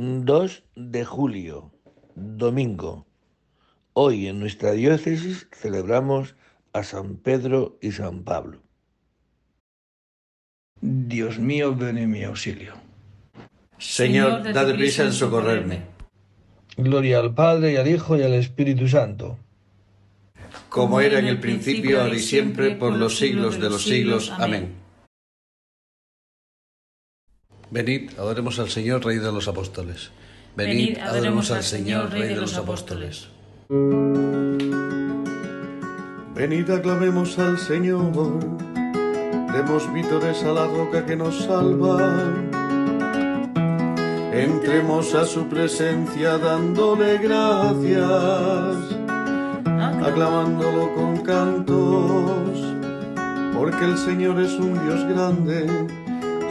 2 de julio, domingo. Hoy en nuestra diócesis celebramos a San Pedro y San Pablo. Dios mío, ven en mi auxilio. Señor, dad prisa en socorrerme. Gloria al Padre y al Hijo y al Espíritu Santo. Como era en el principio, ahora y siempre, por los siglos de los siglos. Amén. Venid, adoremos al Señor, Rey de los Apóstoles. Venid, adoremos al Señor, Rey de los Apóstoles. Venid, aclamemos al Señor, demos vítores a la roca que nos salva. Entremos a su presencia dándole gracias, aclamándolo con cantos, porque el Señor es un Dios grande,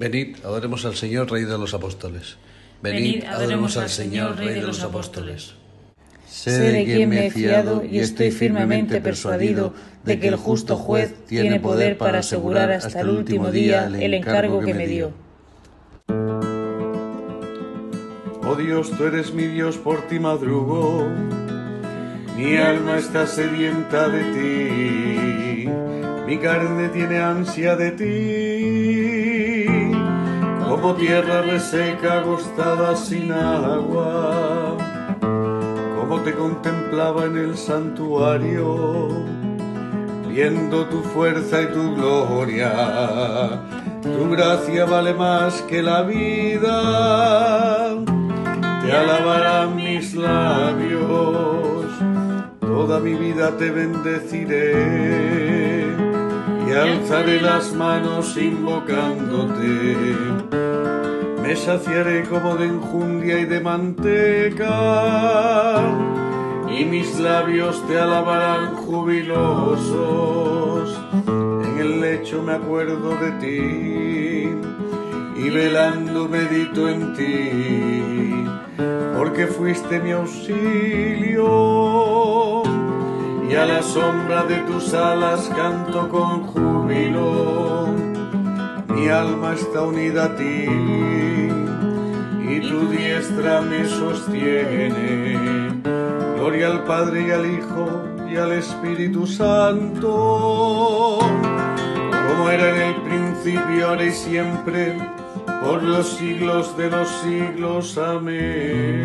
Venid, adoremos al Señor, Rey de los Apóstoles. Venid, adoremos al Señor, Rey de los Apóstoles. Sé de quien me he fiado y estoy firmemente persuadido de que el justo juez tiene poder para asegurar hasta el último día el encargo que me dio. Oh Dios, tú eres mi Dios, por ti madrugo mi alma está sedienta de ti, mi carne tiene ansia de ti, como tierra reseca agostada sin agua, como te contemplaba en el santuario, viendo tu fuerza y tu gloria, tu gracia vale más que la vida, te alabarán mis labios. Toda mi vida te bendeciré. Y alzaré las manos invocándote. Me saciaré como de enjundia y de manteca. Y mis labios te alabarán jubilosos. En el lecho me acuerdo de ti. Y velando medito en ti, porque fuiste mi auxilio. Y a la sombra de tus alas canto con júbilo. Mi alma está unida a ti y tu diestra me sostiene. Gloria al Padre y al Hijo y al Espíritu Santo, como era en el principio, ahora y siempre, por los siglos de los siglos. Amén.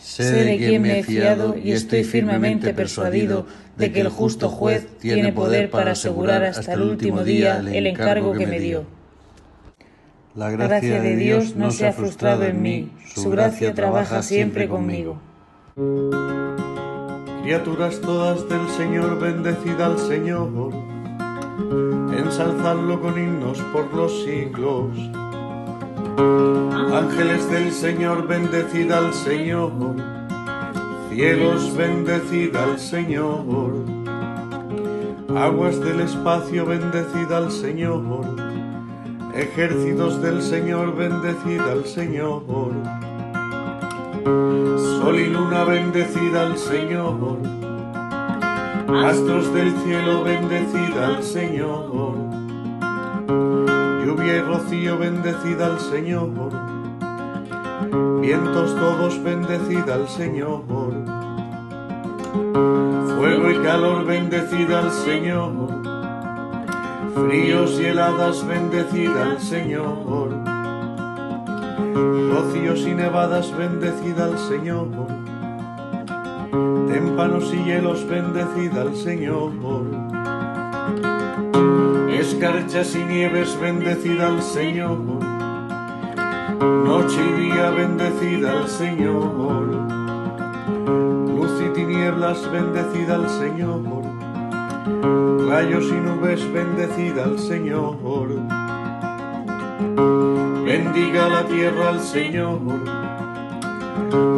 Sé de quien me he fiado y estoy firmemente persuadido de que el justo juez tiene poder para asegurar hasta el último día el encargo que me dio. La gracia de Dios no se ha frustrado en mí, su gracia trabaja siempre conmigo. Criaturas todas del Señor, bendecid al Señor, ensalzadlo con himnos por los siglos. Ángeles del Señor, bendecid al Señor, cielos, bendecid al Señor, aguas del espacio, bendecid al Señor, ejércitos del Señor, bendecid al Señor. Sol y luna bendecida al Señor, astros del cielo bendecida al Señor, lluvia y rocío bendecida al Señor, vientos todos bendecida al Señor, fuego y calor bendecida al Señor, fríos y heladas bendecida al Señor rocíos y nevadas, bendecida al Señor. Témpanos y hielos, bendecida al Señor. Escarchas y nieves, bendecida al Señor. Noche y día, bendecida al Señor. Luz y tinieblas, bendecida al Señor. Rayos y nubes, bendecida al Señor Bendiga la tierra al Señor,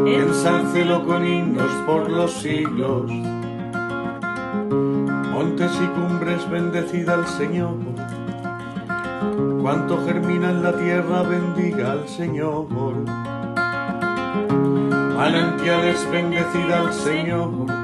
ensálcelo con himnos por los siglos. Montes y cumbres, bendecida al Señor. Cuanto germina en la tierra, bendiga al Señor. Manantiales, bendecida al Señor.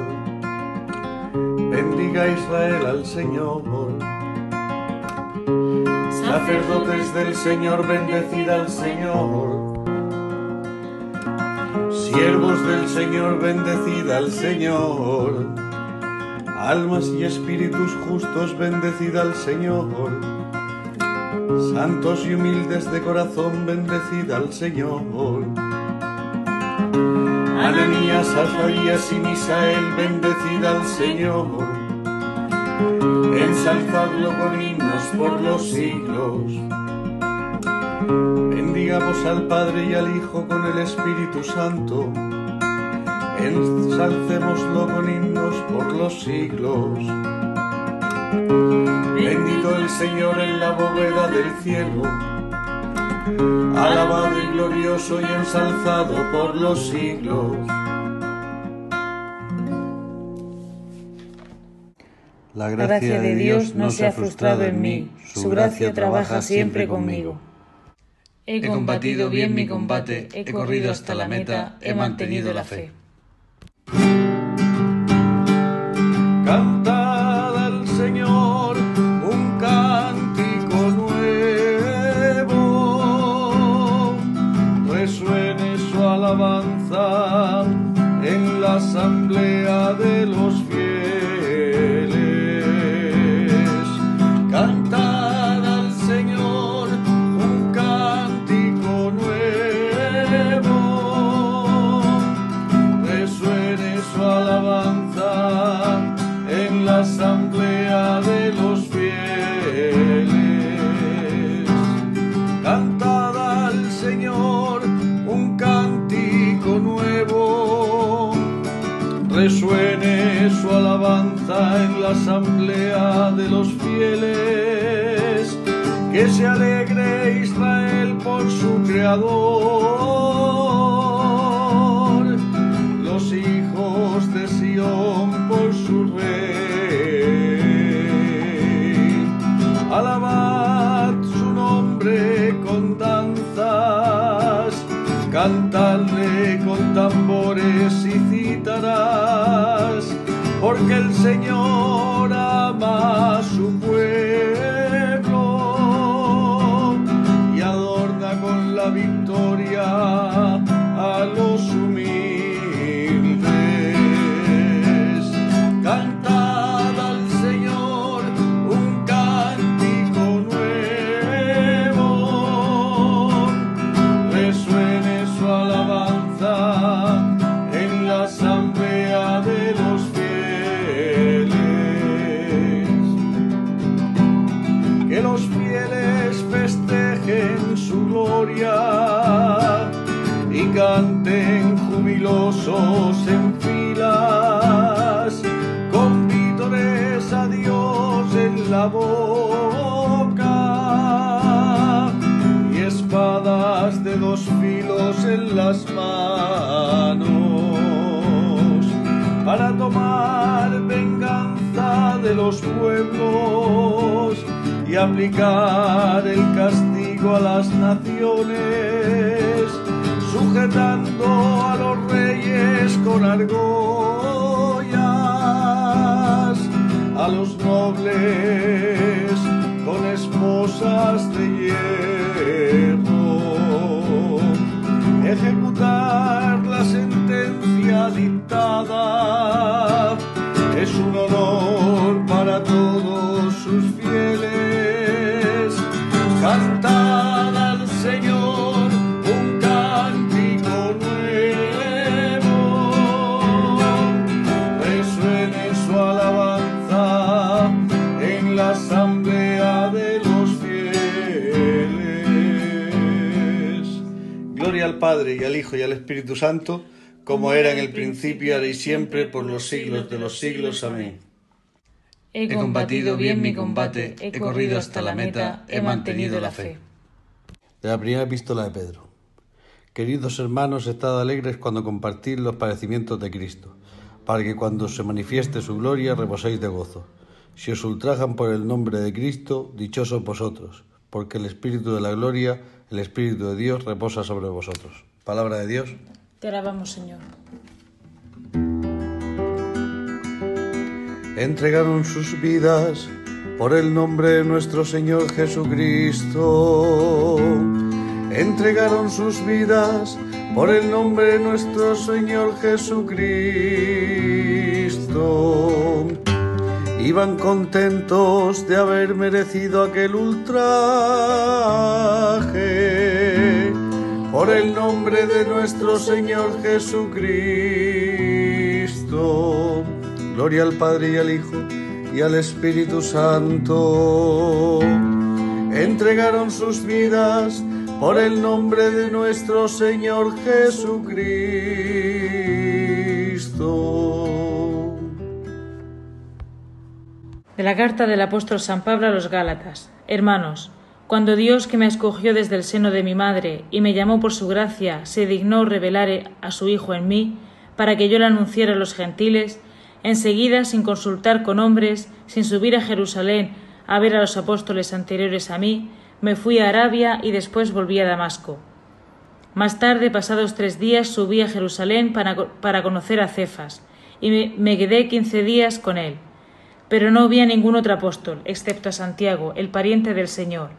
Bendiga Israel al Señor sacerdotes del Señor, bendecid al Señor. Siervos del Señor, bendecid al Señor. Almas y espíritus justos, bendecid al Señor. Santos y humildes de corazón, bendecid al Señor. Ananías, Azarías y Misael, bendecid al Señor ensalzadlo con himnos por los siglos. Bendigamos al Padre y al Hijo con el Espíritu Santo, ensalcémoslo con himnos por los siglos. Bendito el Señor en la bóveda del cielo, alabado y glorioso y ensalzado por los siglos. La gracia de Dios no se ha frustrado en mí, su gracia trabaja siempre conmigo. He combatido bien mi combate, he corrido hasta la meta, he mantenido la fe. Asamblea de los fieles, que se alegre Israel por su creador, los hijos de Sión por su rey. Alabad su nombre con danzas, cantadle con tambores y porque el Señor ama su pueblo en las manos para tomar venganza de los pueblos y aplicar el castigo a las naciones, sujetando a los reyes con argollas, a los nobles con esposas de hierro, ejecutar la sentencia dictada. Es un honor Padre y al Hijo y al Espíritu Santo como era en el principio, ahora y siempre, por los siglos de los siglos. Amén. He combatido bien mi combate, he corrido hasta la meta, he mantenido la fe. De la primera epístola de Pedro. Queridos hermanos, estad alegres cuando compartís los padecimientos de Cristo, para que cuando se manifieste su gloria reposéis de gozo. Si os ultrajan por el nombre de Cristo, dichosos vosotros, porque el Espíritu de la gloria, el Espíritu de Dios, reposa sobre vosotros. Palabra de Dios. Te alabamos, Señor. Entregaron sus vidas por el nombre de nuestro Señor Jesucristo. Entregaron sus vidas por el nombre de nuestro Señor Jesucristo. Iban contentos de haber merecido aquel ultraje por el nombre de nuestro Señor Jesucristo. Gloria al Padre y al Hijo y al Espíritu Santo. Entregaron sus vidas por el nombre de nuestro Señor Jesucristo. De la carta del apóstol San Pablo a los Gálatas. Hermanos, cuando Dios, que me escogió desde el seno de mi madre y me llamó por su gracia, se dignó revelar a su Hijo en mí, para que yo le anunciara a los gentiles, enseguida, sin consultar con hombres, sin subir a Jerusalén a ver a los apóstoles anteriores a mí, me fui a Arabia y después volví a Damasco. Más tarde, pasados tres días, subí a Jerusalén para, para conocer a Cefas, y me, me quedé quince días con él. Pero no vi a ningún otro apóstol, excepto a Santiago, el pariente del Señor.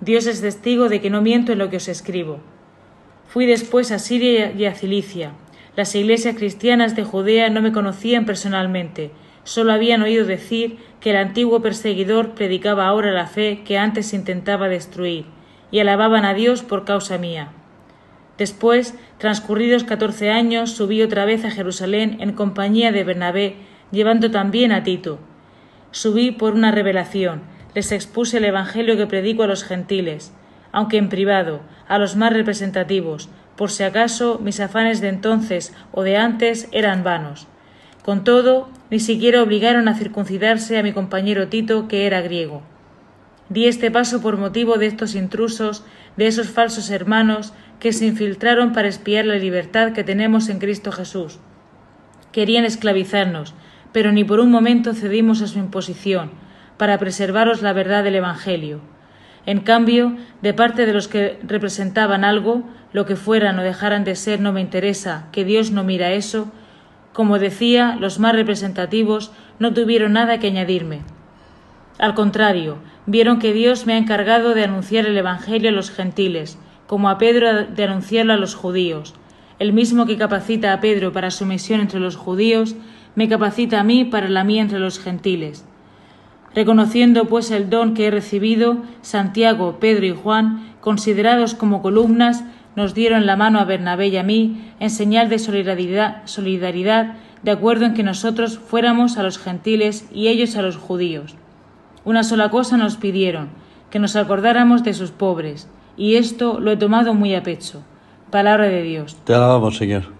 Dios es testigo de que no miento en lo que os escribo. Fui después a Siria y a Cilicia. Las iglesias cristianas de Judea no me conocían personalmente, solo habían oído decir que el antiguo perseguidor predicaba ahora la fe que antes intentaba destruir, y alababan a Dios por causa mía. Después, transcurridos catorce años, subí otra vez a Jerusalén en compañía de Bernabé, llevando también a Tito. Subí por una revelación, les expuse el Evangelio que predico a los gentiles, aunque en privado, a los más representativos, por si acaso mis afanes de entonces o de antes eran vanos. Con todo, ni siquiera obligaron a circuncidarse a mi compañero Tito, que era griego. Di este paso por motivo de estos intrusos, de esos falsos hermanos que se infiltraron para espiar la libertad que tenemos en Cristo Jesús. Querían esclavizarnos, pero ni por un momento cedimos a su imposición, para preservaros la verdad del Evangelio. En cambio, de parte de los que representaban algo, lo que fueran o dejaran de ser no me interesa, que Dios no mira eso, como decía, los más representativos no tuvieron nada que añadirme. Al contrario, vieron que Dios me ha encargado de anunciar el Evangelio a los gentiles, como a Pedro de anunciarlo a los judíos. El mismo que capacita a Pedro para su misión entre los judíos, me capacita a mí para la mía entre los gentiles. Reconociendo pues el don que he recibido, Santiago, Pedro y Juan, considerados como columnas, nos dieron la mano a Bernabé y a mí en señal de solidaridad, solidaridad, de acuerdo en que nosotros fuéramos a los gentiles y ellos a los judíos. Una sola cosa nos pidieron, que nos acordáramos de sus pobres, y esto lo he tomado muy a pecho. Palabra de Dios. Te alabamos, Señor.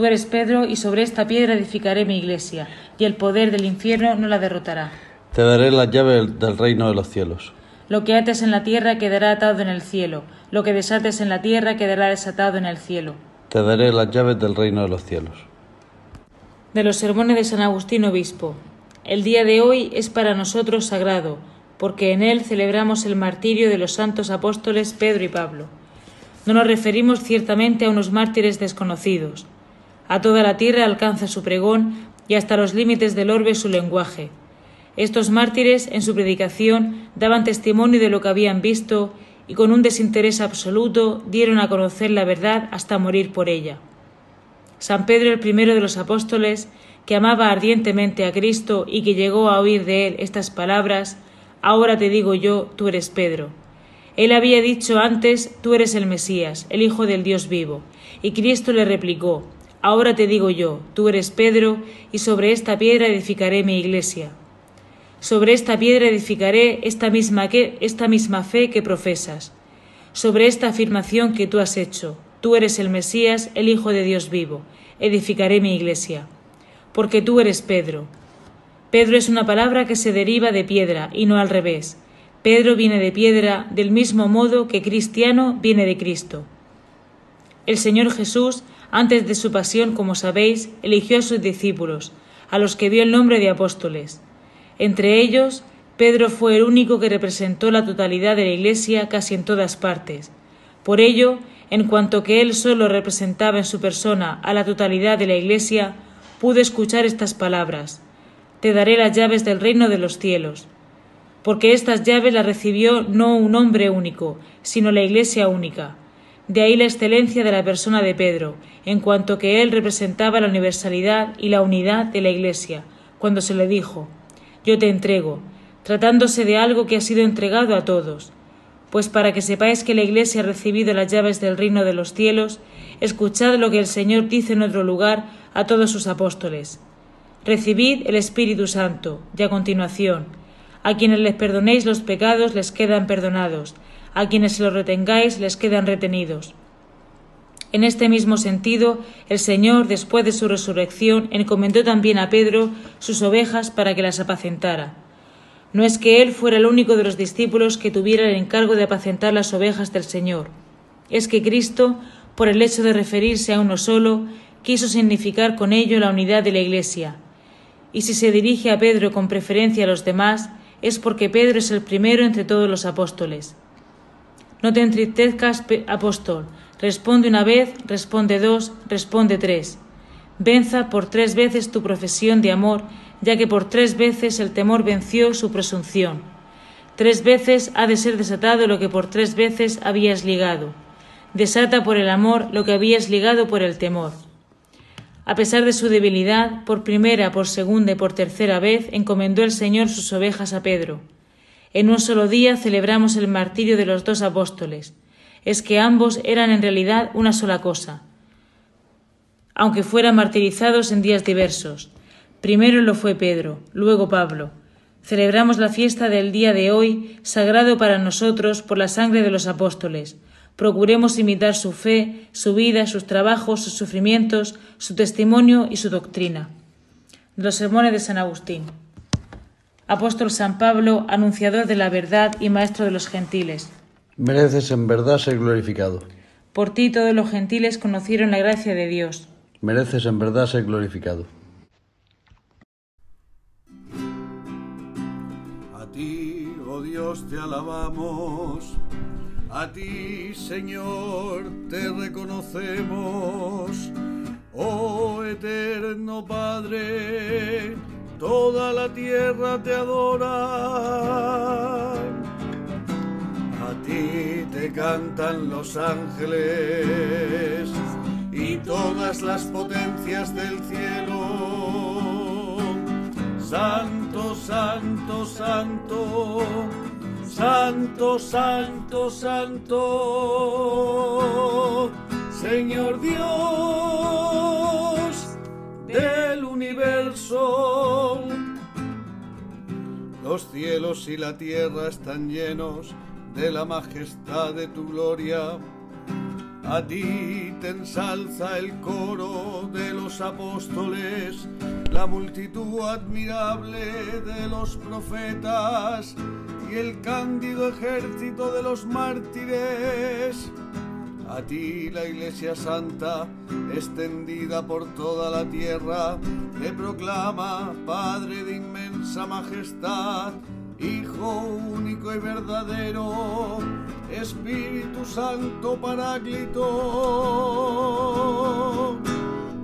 Tú eres Pedro, y sobre esta piedra edificaré mi iglesia, y el poder del infierno no la derrotará. Te daré las llaves del reino de los cielos. Lo que ates en la tierra quedará atado en el cielo, lo que desates en la tierra quedará desatado en el cielo. Te daré las llaves del reino de los cielos. De los sermones de San Agustín Obispo. El día de hoy es para nosotros sagrado, porque en él celebramos el martirio de los santos apóstoles Pedro y Pablo. No nos referimos ciertamente a unos mártires desconocidos. A toda la tierra alcanza su pregón y hasta los límites del orbe su lenguaje. Estos mártires, en su predicación, daban testimonio de lo que habían visto y con un desinterés absoluto dieron a conocer la verdad hasta morir por ella. San Pedro, el primero de los apóstoles, que amaba ardientemente a Cristo y que llegó a oír de él estas palabras, Ahora te digo yo, tú eres Pedro. Él había dicho antes, tú eres el Mesías, el Hijo del Dios vivo. Y Cristo le replicó, Ahora te digo yo, tú eres Pedro, y sobre esta piedra edificaré mi iglesia. Sobre esta piedra edificaré esta misma, esta misma fe que profesas. Sobre esta afirmación que tú has hecho, tú eres el Mesías, el Hijo de Dios vivo, edificaré mi iglesia. Porque tú eres Pedro. Pedro es una palabra que se deriva de piedra y no al revés. Pedro viene de piedra del mismo modo que cristiano viene de Cristo. El Señor Jesús, antes de su pasión, como sabéis, eligió a sus discípulos, a los que dio el nombre de apóstoles. Entre ellos, Pedro fue el único que representó la totalidad de la Iglesia casi en todas partes. Por ello, en cuanto que él solo representaba en su persona a la totalidad de la Iglesia, pudo escuchar estas palabras Te daré las llaves del reino de los cielos. Porque estas llaves las recibió no un hombre único, sino la Iglesia única. De ahí la excelencia de la persona de Pedro, en cuanto que él representaba la universalidad y la unidad de la Iglesia, cuando se le dijo yo te entrego, tratándose de algo que ha sido entregado a todos. Pues para que sepáis que la Iglesia ha recibido las llaves del reino de los cielos, escuchad lo que el Señor dice en otro lugar a todos sus apóstoles. Recibid el Espíritu Santo, y a continuación, a quienes les perdonéis los pecados les quedan perdonados, a quienes los retengáis les quedan retenidos. En este mismo sentido, el Señor, después de su resurrección, encomendó también a Pedro sus ovejas para que las apacentara. No es que él fuera el único de los discípulos que tuviera el encargo de apacentar las ovejas del Señor. Es que Cristo, por el hecho de referirse a uno solo, quiso significar con ello la unidad de la Iglesia. Y si se dirige a Pedro con preferencia a los demás, es porque Pedro es el primero entre todos los apóstoles. No te entristezcas, apóstol, Responde una vez, responde dos, responde tres. Venza por tres veces tu profesión de amor, ya que por tres veces el temor venció su presunción. Tres veces ha de ser desatado lo que por tres veces habías ligado. Desata por el amor lo que habías ligado por el temor. A pesar de su debilidad, por primera, por segunda y por tercera vez encomendó el Señor sus ovejas a Pedro. En un solo día celebramos el martirio de los dos apóstoles es que ambos eran en realidad una sola cosa, aunque fueran martirizados en días diversos. Primero lo fue Pedro, luego Pablo. Celebramos la fiesta del día de hoy, sagrado para nosotros por la sangre de los apóstoles. Procuremos imitar su fe, su vida, sus trabajos, sus sufrimientos, su testimonio y su doctrina. los sermones de San Agustín. Apóstol San Pablo, anunciador de la verdad y maestro de los gentiles Mereces en verdad ser glorificado. Por ti todos los gentiles conocieron la gracia de Dios. Mereces en verdad ser glorificado. A ti, oh Dios, te alabamos. A ti, Señor, te reconocemos. Oh eterno Padre, toda la tierra te adora ti te cantan los ángeles y todas las potencias del cielo. Santo, santo, santo, santo, santo, santo, Señor Dios del universo. Los cielos y la tierra están llenos de la majestad de tu gloria. A ti te ensalza el coro de los apóstoles, la multitud admirable de los profetas y el cándido ejército de los mártires. A ti la Iglesia Santa, extendida por toda la tierra, te proclama, Padre de inmensa majestad, Hijo único y verdadero, Espíritu Santo Paráclito.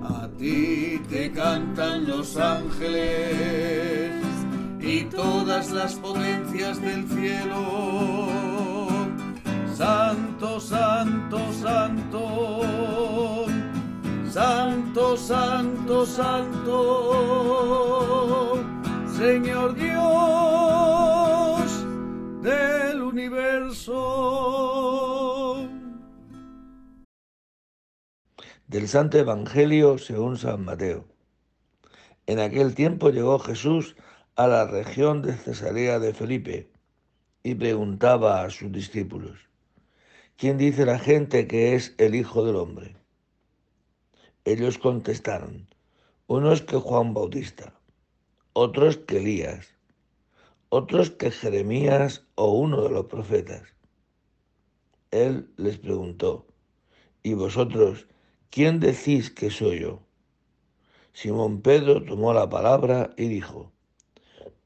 A ti te cantan los ángeles y todas las potencias del cielo. Santo, santo, santo. Santo, santo, santo. Señor Dios del universo. Del Santo Evangelio según San Mateo. En aquel tiempo llegó Jesús a la región de Cesarea de Felipe y preguntaba a sus discípulos, ¿quién dice la gente que es el Hijo del Hombre? Ellos contestaron, unos que Juan Bautista, otros que Elías, otros que Jeremías o uno de los profetas. Él les preguntó, ¿y vosotros quién decís que soy yo? Simón Pedro tomó la palabra y dijo,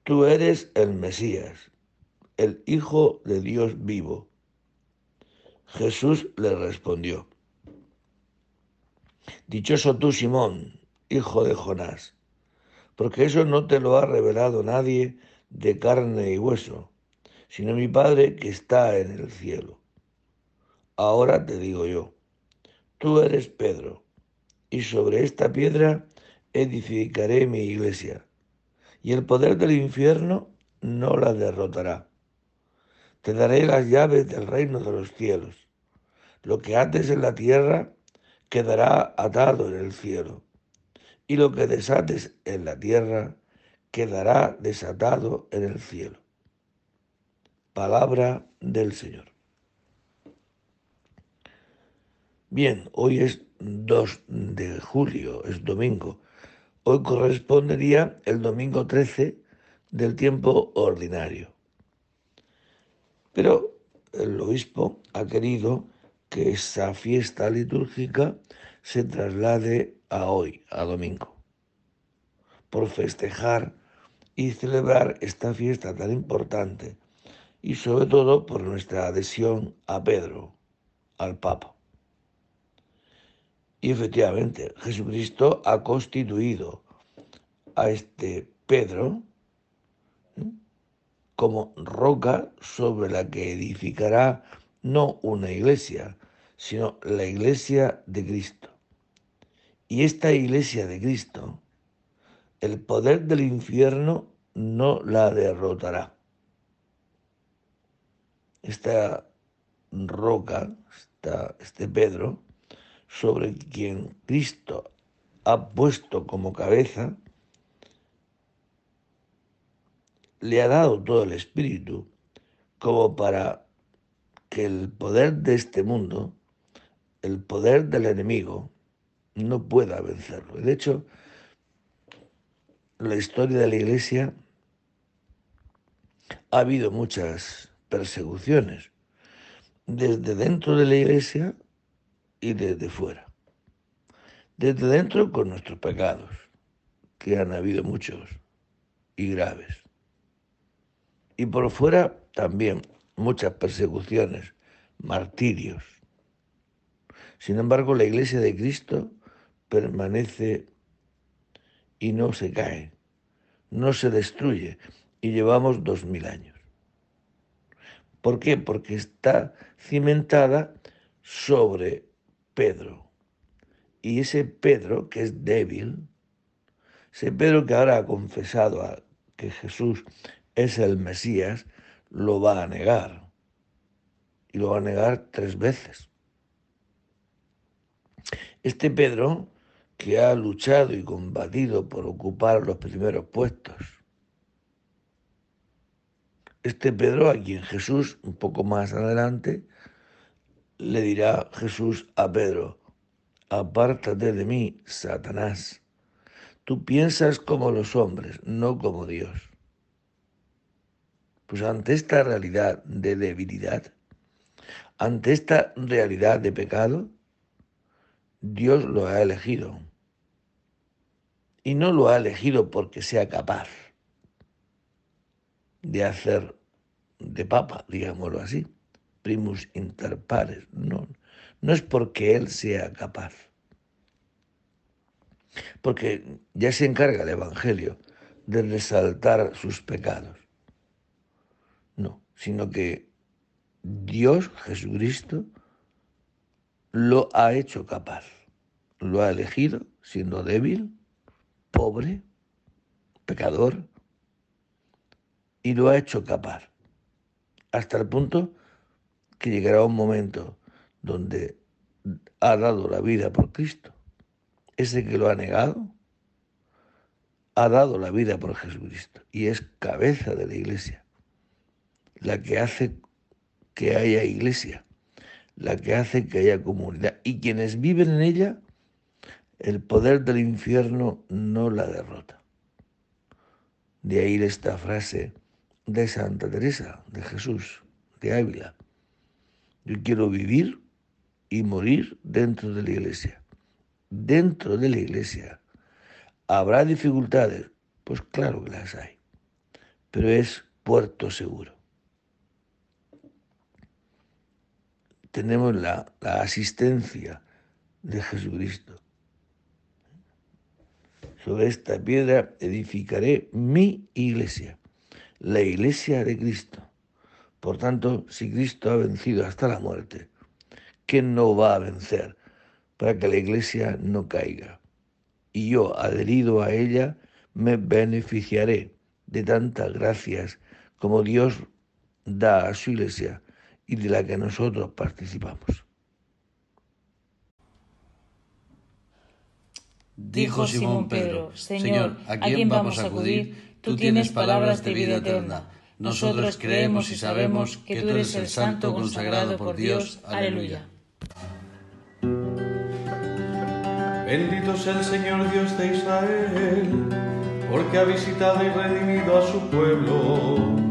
Tú eres el Mesías, el Hijo de Dios vivo. Jesús le respondió, Dichoso tú, Simón, hijo de Jonás, porque eso no te lo ha revelado nadie de carne y hueso, sino mi Padre que está en el cielo. Ahora te digo yo, tú eres Pedro, y sobre esta piedra edificaré mi iglesia y el poder del infierno no la derrotará. Te daré las llaves del reino de los cielos. Lo que ates en la tierra quedará atado en el cielo, y lo que desates en la tierra quedará desatado en el cielo. Palabra del Señor. Bien, hoy es 2 de julio, es domingo. Hoy correspondería el domingo 13 del tiempo ordinario. Pero el obispo ha querido que esa fiesta litúrgica se traslade a hoy, a domingo, por festejar y celebrar esta fiesta tan importante y sobre todo por nuestra adhesión a Pedro, al Papa. Y efectivamente, Jesucristo ha constituido a este Pedro. Como roca sobre la que edificará no una iglesia, sino la iglesia de Cristo. Y esta iglesia de Cristo, el poder del infierno no la derrotará. Esta roca, este Pedro, sobre quien Cristo ha puesto como cabeza, le ha dado todo el Espíritu como para que el poder de este mundo, el poder del enemigo, no pueda vencerlo. De hecho, la historia de la Iglesia ha habido muchas persecuciones, desde dentro de la Iglesia y desde fuera. Desde dentro con nuestros pecados, que han habido muchos y graves. Y por fuera también muchas persecuciones, martirios. Sin embargo, la iglesia de Cristo permanece y no se cae, no se destruye, y llevamos dos mil años. ¿Por qué? Porque está cimentada sobre Pedro. Y ese Pedro, que es débil, ese Pedro que ahora ha confesado que Jesús es el Mesías, lo va a negar. Y lo va a negar tres veces. Este Pedro, que ha luchado y combatido por ocupar los primeros puestos, este Pedro a quien Jesús, un poco más adelante, le dirá Jesús a Pedro, apártate de mí, Satanás. Tú piensas como los hombres, no como Dios. Pues ante esta realidad de debilidad, ante esta realidad de pecado, Dios lo ha elegido. Y no lo ha elegido porque sea capaz de hacer de papa, digámoslo así, primus inter pares. No, no es porque Él sea capaz. Porque ya se encarga el Evangelio de resaltar sus pecados. No, sino que Dios, Jesucristo, lo ha hecho capaz. Lo ha elegido siendo débil, pobre, pecador, y lo ha hecho capaz. Hasta el punto que llegará un momento donde ha dado la vida por Cristo. Ese que lo ha negado ha dado la vida por Jesucristo y es cabeza de la iglesia, la que hace que haya iglesia, la que hace que haya comunidad y quienes viven en ella, el poder del infierno no la derrota. De ahí esta frase de Santa Teresa, de Jesús, de Ávila. Yo quiero vivir y morir dentro de la iglesia. Dentro de la iglesia. ¿Habrá dificultades? Pues claro que las hay. Pero es puerto seguro. Tenemos la, la asistencia de Jesucristo. Sobre esta piedra edificaré mi iglesia, la iglesia de Cristo. Por tanto, si Cristo ha vencido hasta la muerte, que no va a vencer para que la iglesia no caiga. Y yo, adherido a ella, me beneficiaré de tantas gracias como Dios da a su iglesia y de la que nosotros participamos. Dijo Simón Pedro, Señor, ¿a quién vamos a acudir? Tú tienes palabras de vida eterna. Nosotros creemos y sabemos que tú eres el Santo consagrado por Dios. Aleluya. Bendito sea el Señor Dios de Israel, porque ha visitado y redimido a su pueblo,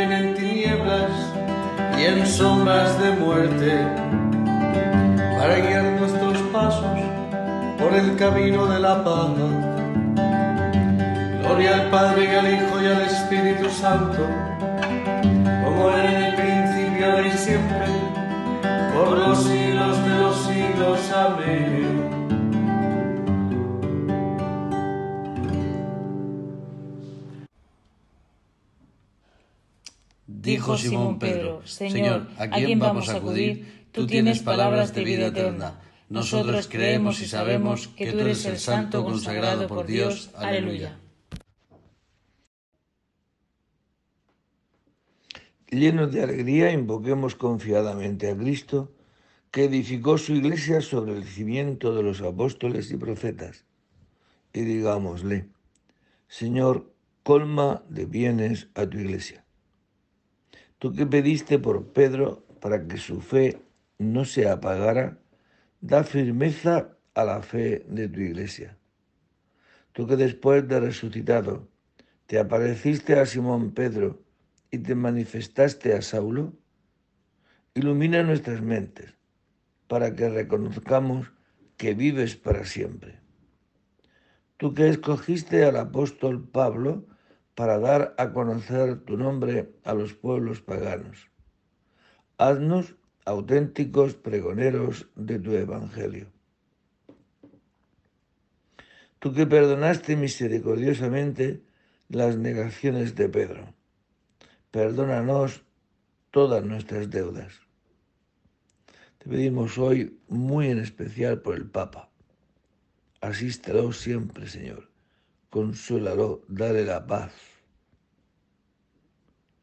en sombras de muerte, para guiar nuestros pasos por el camino de la paz. Gloria al Padre y al Hijo y al Espíritu Santo, como era en el principio y siempre, Dijo Simón Pedro, Señor, ¿a quién vamos a acudir? Tú tienes palabras de vida eterna. Nosotros creemos y sabemos que tú eres el Santo consagrado por Dios. Aleluya. Llenos de alegría, invoquemos confiadamente a Cristo, que edificó su iglesia sobre el cimiento de los apóstoles y profetas. Y digámosle, Señor, colma de bienes a tu iglesia. Tú que pediste por Pedro para que su fe no se apagara, da firmeza a la fe de tu iglesia. Tú que después de resucitado te apareciste a Simón Pedro y te manifestaste a Saulo, ilumina nuestras mentes para que reconozcamos que vives para siempre. Tú que escogiste al apóstol Pablo para dar a conocer tu nombre a los pueblos paganos. Haznos auténticos pregoneros de tu evangelio. Tú que perdonaste misericordiosamente las negaciones de Pedro, perdónanos todas nuestras deudas. Te pedimos hoy muy en especial por el Papa. Asístelo siempre, Señor. Consuélalo, dale la paz.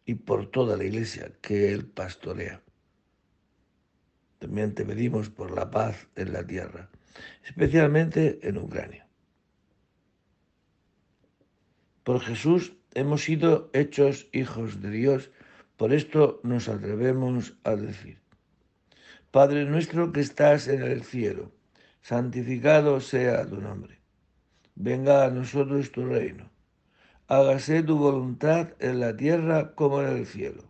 Y por toda la iglesia que Él pastorea. También te pedimos por la paz en la tierra, especialmente en Ucrania. Por Jesús hemos sido hechos hijos de Dios, por esto nos atrevemos a decir, Padre nuestro que estás en el cielo, santificado sea tu nombre. Venga a nosotros tu reino. Hágase tu voluntad en la tierra como en el cielo.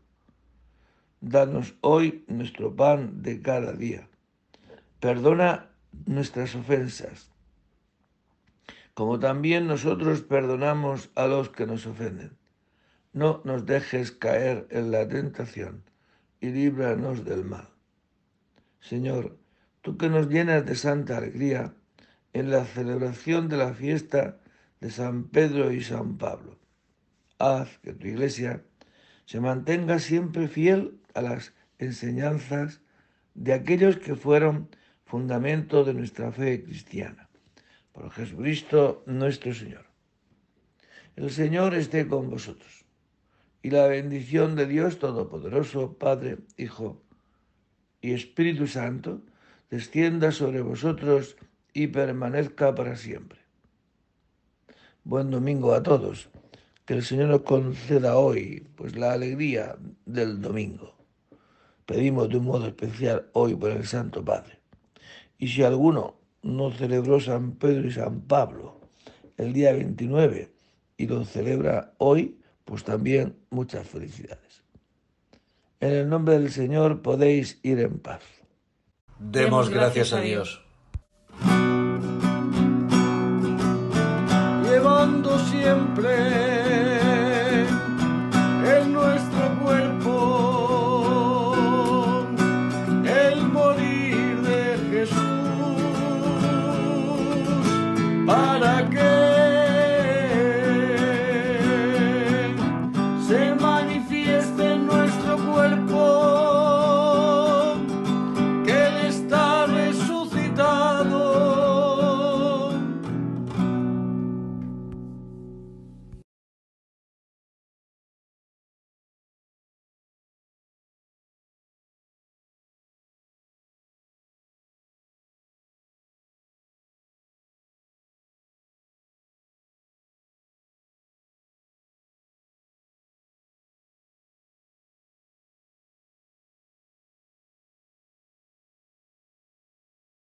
Danos hoy nuestro pan de cada día. Perdona nuestras ofensas, como también nosotros perdonamos a los que nos ofenden. No nos dejes caer en la tentación y líbranos del mal. Señor, tú que nos llenas de santa alegría en la celebración de la fiesta de San Pedro y San Pablo, haz que tu iglesia se mantenga siempre fiel a las enseñanzas de aquellos que fueron fundamento de nuestra fe cristiana. Por Jesucristo nuestro Señor. El Señor esté con vosotros. Y la bendición de Dios Todopoderoso, Padre, Hijo y Espíritu Santo, descienda sobre vosotros y permanezca para siempre. Buen domingo a todos. Que el Señor nos conceda hoy pues la alegría del domingo. Pedimos de un modo especial hoy por el Santo Padre. Y si alguno no celebró San Pedro y San Pablo el día 29 y lo celebra hoy, pues también muchas felicidades. En el nombre del Señor podéis ir en paz. Demos gracias a Dios. siempre en nuestra